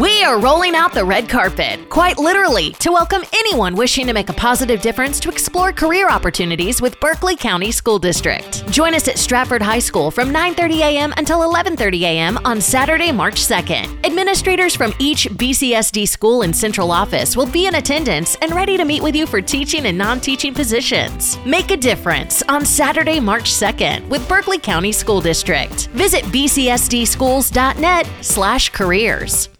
We are rolling out the red carpet, quite literally, to welcome anyone wishing to make a positive difference to explore career opportunities with Berkeley County School District. Join us at Stratford High School from 9:30 a.m. until 11:30 a.m. on Saturday, March 2nd. Administrators from each BCSD school and central office will be in attendance and ready to meet with you for teaching and non-teaching positions. Make a difference on Saturday, March 2nd with Berkeley County School District. Visit bcsdschools.net/careers.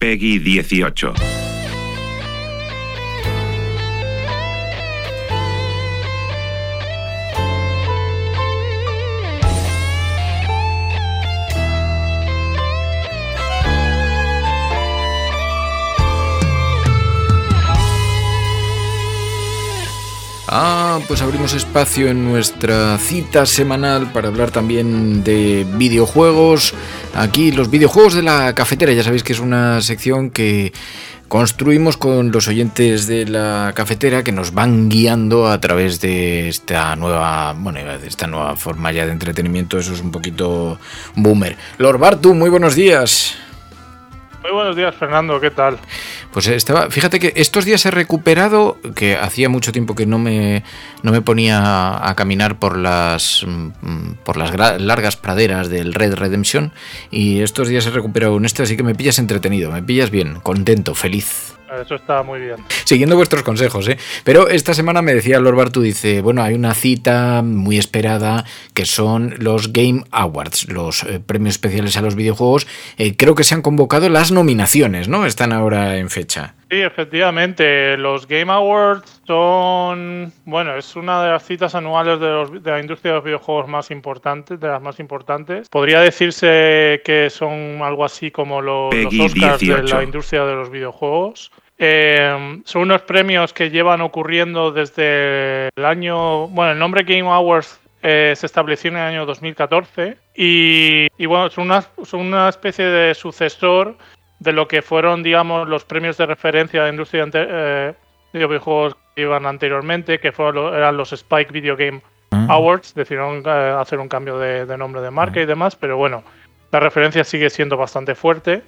Peggy 18. Ah, pues abrimos espacio en nuestra cita semanal para hablar también de videojuegos. Aquí los videojuegos de la cafetera, ya sabéis que es una sección que construimos con los oyentes de la cafetera que nos van guiando a través de esta nueva, bueno, de esta nueva forma ya de entretenimiento. Eso es un poquito boomer. Lord Bartu, muy buenos días. Muy buenos días, Fernando, ¿qué tal? Pues estaba, fíjate que estos días he recuperado, que hacía mucho tiempo que no me, no me ponía a caminar por las, mm, por las largas praderas del Red Redemption, y estos días he recuperado un este, así que me pillas entretenido, me pillas bien, contento, feliz. Eso está muy bien. Siguiendo vuestros consejos, ¿eh? Pero esta semana me decía Lord Bartu, dice, bueno, hay una cita muy esperada que son los Game Awards, los eh, premios especiales a los videojuegos. Eh, creo que se han convocado las nominaciones, ¿no? Están ahora en fecha. Sí, efectivamente. Los Game Awards son, bueno, es una de las citas anuales de, de, la industria de los videojuegos más importantes, de las más importantes. Podría decirse que son algo así como los, los Oscars de la industria de los videojuegos. Eh, son unos premios que llevan ocurriendo desde el año, bueno, el nombre Game Awards eh, se estableció en el año 2014 y, y bueno, son una, son una especie de sucesor de lo que fueron, digamos, los premios de referencia de industria eh, de videojuegos que iban anteriormente, que fueron, eran los Spike Video Game Awards. Decidieron eh, hacer un cambio de, de, nombre de marca y demás, pero bueno, la referencia sigue siendo bastante fuerte.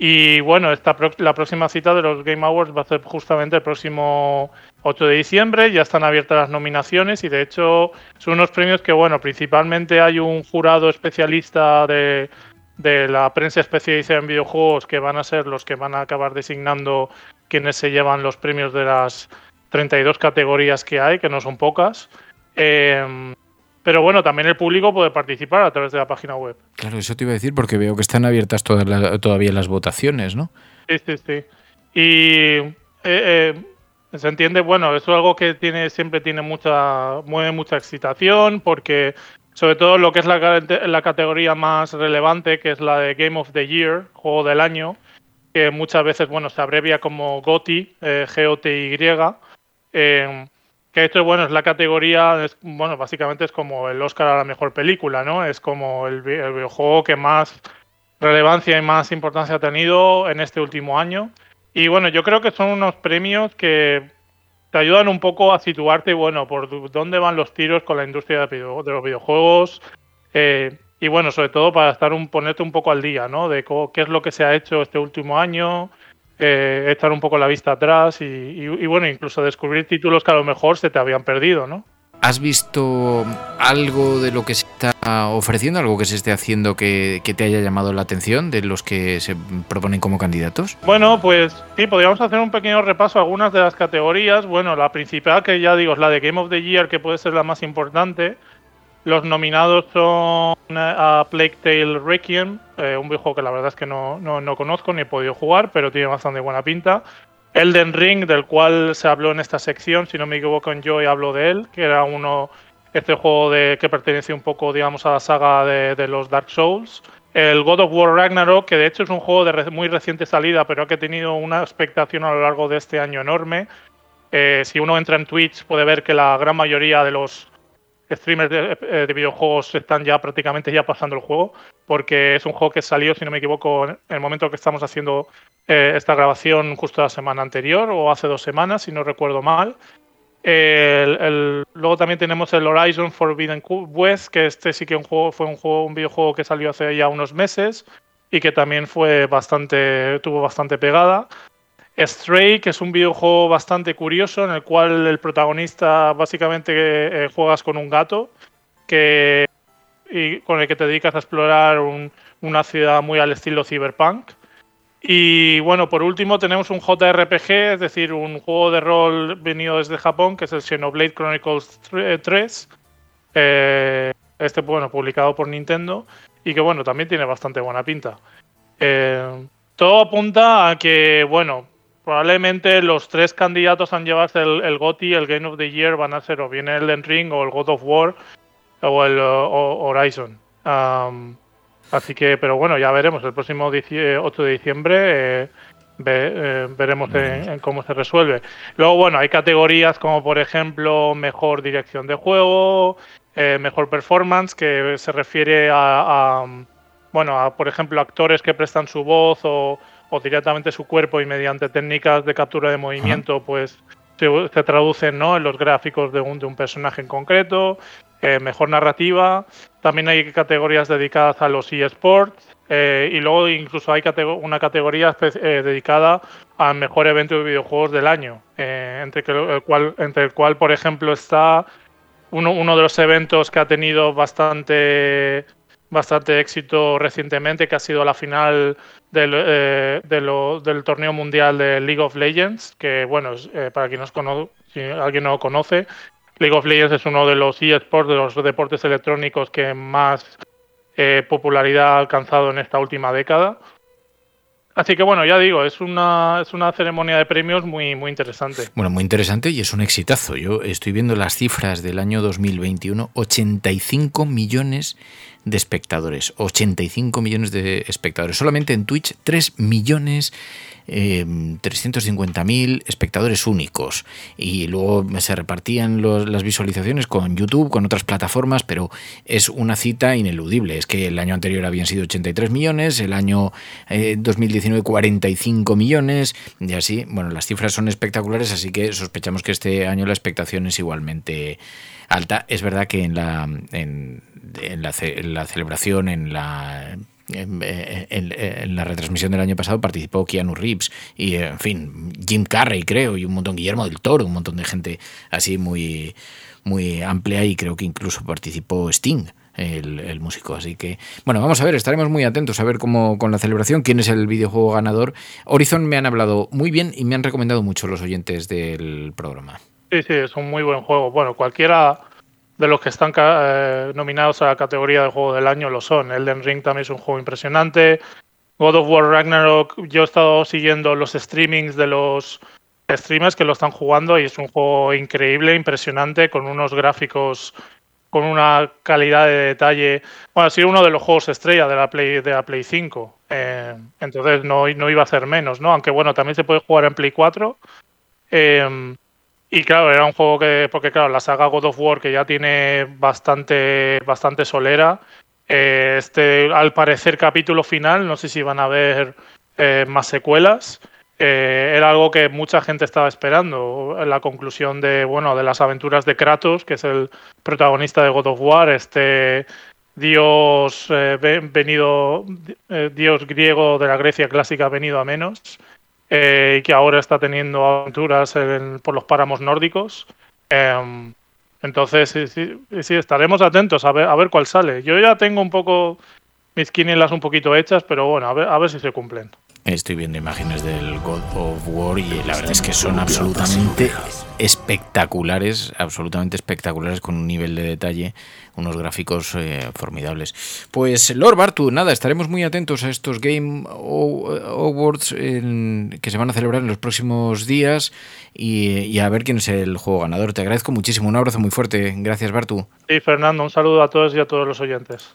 Y bueno, esta la próxima cita de los Game Awards va a ser justamente el próximo 8 de diciembre. Ya están abiertas las nominaciones y de hecho son unos premios que, bueno, principalmente hay un jurado especialista de, de la prensa especializada en videojuegos que van a ser los que van a acabar designando quienes se llevan los premios de las 32 categorías que hay, que no son pocas. Eh, pero bueno, también el público puede participar a través de la página web. Claro, eso te iba a decir porque veo que están abiertas todas las, todavía las votaciones, ¿no? Sí, sí, sí. Y eh, eh, se entiende, bueno, eso es algo que tiene siempre tiene mucha, mueve mucha excitación porque sobre todo lo que es la, la categoría más relevante, que es la de Game of the Year, juego del año, que muchas veces, bueno, se abrevia como GOTY, eh, G-O-T-Y. Eh, que esto, bueno, es la categoría, es, bueno, básicamente es como el Oscar a la mejor película, ¿no? Es como el, el videojuego que más relevancia y más importancia ha tenido en este último año. Y bueno, yo creo que son unos premios que te ayudan un poco a situarte, bueno, por dónde van los tiros con la industria de, los videojuegos. Eh, y bueno, sobre todo para estar un, ponerte un poco al día, ¿no? De cómo, qué es lo que se ha hecho este último año, eh, echar un poco la vista atrás y, bueno, incluso descubrir títulos que a lo mejor se te habían perdido, ¿no? ¿Has visto algo de lo que está ofreciendo, algo que se esté haciendo que, que, te haya llamado la atención de los que se proponen como candidatos? Bueno, pues sí, podríamos hacer un pequeño repaso a algunas de las categorías. Bueno, la principal, que ya digo, es la de Game of the Year, que puede ser la más importante. Los nominados son a Plague Tale Requiem, eh, un videojuego que la verdad es que no, no, no, conozco ni he podido jugar, pero tiene bastante buena pinta. Elden Ring, del cual se habló en esta sección, si no me equivoco en Joy hablo de él, que era uno, este juego de, que pertenece un poco, digamos, a la saga de, de los Dark Souls. el God of War Ragnarok, que de hecho es un juego de muy reciente salida, pero que ha tenido una expectación a lo largo de este año enorme. Eh, si uno entra en Twitch puede ver que la gran mayoría de los streamers de, eh, videojuegos están ya prácticamente ya pasando el juego, porque es un juego que salió, si no me equivoco, en el momento que estamos haciendo eh, esta grabación justo la semana anterior o hace dos semanas, si no recuerdo mal. Luego también tenemos el Horizon Forbidden West, que este sí que fue un, juego, un videojuego que salió hace ya unos meses y que también fue bastante, tuvo bastante pegada. Stray, que es un videojuego bastante curioso en el cual el protagonista básicamente eh, juegas con un gato y con el que te dedicas a explorar una ciudad muy al estilo cyberpunk. Y bueno, por último tenemos un JRPG, es decir, un juego de rol venido desde Japón, que es el Xenoblade Chronicles 3. Eh, este, bueno, publicado por Nintendo y que, bueno, también tiene bastante buena pinta. Eh, todo apunta a que, bueno, probablemente los tres candidatos a llevarse el, el GOTY, el Game of the Year, van a ser o bien el Elden Ring o el God of War o el Horizon. Así que, pero bueno, ya veremos. El próximo 8 de diciembre eh, eh, veremos en, cómo se resuelve. Luego, bueno, hay categorías como, por ejemplo, mejor dirección de juego, eh, mejor performance, que se refiere a, a, bueno, a, por ejemplo, actores que prestan su voz o o directamente su cuerpo y mediante técnicas de captura de movimiento, pues se, traducen ¿no? en los gráficos de un, de un personaje en concreto, eh, mejor narrativa, también hay categorías dedicadas a los eSports eh, y luego incluso hay una categoría eh, dedicada al mejor evento de videojuegos del año, entre, el cual, por ejemplo, está uno, de los eventos que ha tenido bastante bastante éxito recientemente, que ha sido la final del, torneo mundial de League of Legends, que bueno, para quien no si alguien no lo conoce, League of Legends es uno de los eSports, de los deportes electrónicos que más eh, popularidad ha alcanzado en esta última década. Así que bueno, ya digo, es una, es una ceremonia de premios muy, muy interesante. Bueno, muy interesante y es un exitazo. Yo estoy viendo las cifras del año 2021, 85 millones de espectadores, 85 millones de espectadores. Solamente en Twitch 3 millones eh, 350.000 espectadores únicos. Y luego se repartían las visualizaciones con YouTube, con otras plataformas, pero es una cita ineludible. Es que el año anterior habían sido 83 millones, el año 2019 eh, 45 millones, y así, bueno, las cifras son espectaculares, así que sospechamos que este año la expectación es igualmente alta. Es verdad que en la, en, la, celebración, en la en, la retransmisión del año pasado participó Keanu Reeves y en fin Jim Carrey creo y un montón Guillermo del Toro un montón de gente así muy muy amplia y creo que incluso participó Sting el, músico. Así que, bueno, vamos a ver, estaremos muy atentos a ver cómo con la celebración, quién es el videojuego ganador. Horizon me han hablado muy bien y me han recomendado mucho los oyentes del programa. Sí, sí, es un muy buen juego. Bueno, cualquiera de los que están eh, nominados a la categoría de juego del año lo son. Elden Ring también es un juego impresionante. God of War Ragnarok, yo he estado siguiendo los streamings de los streamers que lo están jugando y es un juego increíble, impresionante, con unos gráficos con una calidad de detalle. Bueno, ha sido uno de los juegos estrella de la Play, de la Play 5. Eh, entonces no, no iba a ser menos, ¿no? Aunque bueno, también se puede jugar en Play 4. Eh, y claro, era un juego que, porque claro, la saga God of War que ya tiene bastante, bastante solera, eh, este al parecer capítulo final, no sé si van a haber eh, más secuelas, eh, era algo que mucha gente estaba esperando, la conclusión de, bueno, de las aventuras de Kratos, que es el protagonista de God of War, este dios venido, dios griego de la Grecia clásica venido a menos, eh, y que ahora está teniendo aventuras por los páramos nórdicos. Em, entonces, sí, sí, sí, estaremos atentos a ver, a ver cuál sale. Yo ya tengo un poco mis quinielas un poquito hechas, pero bueno, a ver, a ver si se cumplen. Estoy viendo imágenes del God of War y la verdad es que son absolutamente espectaculares, absolutamente espectaculares con un nivel de detalle, unos gráficos eh, formidables. Pues Lord Bartu, nada, estaremos muy atentos a estos Game Awards que se van a celebrar en los próximos días y, a ver quién es el juego ganador. Te agradezco muchísimo, un abrazo muy fuerte. Gracias Bartu. Sí, Fernando, un saludo a todos y a todos los oyentes.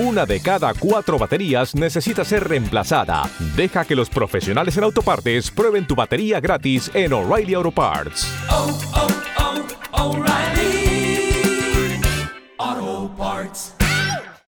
Una de cada cuatro baterías necesita ser reemplazada. Deja que los profesionales en autopartes prueben tu batería gratis en O'Reilly Auto Parts. Oh, oh, oh,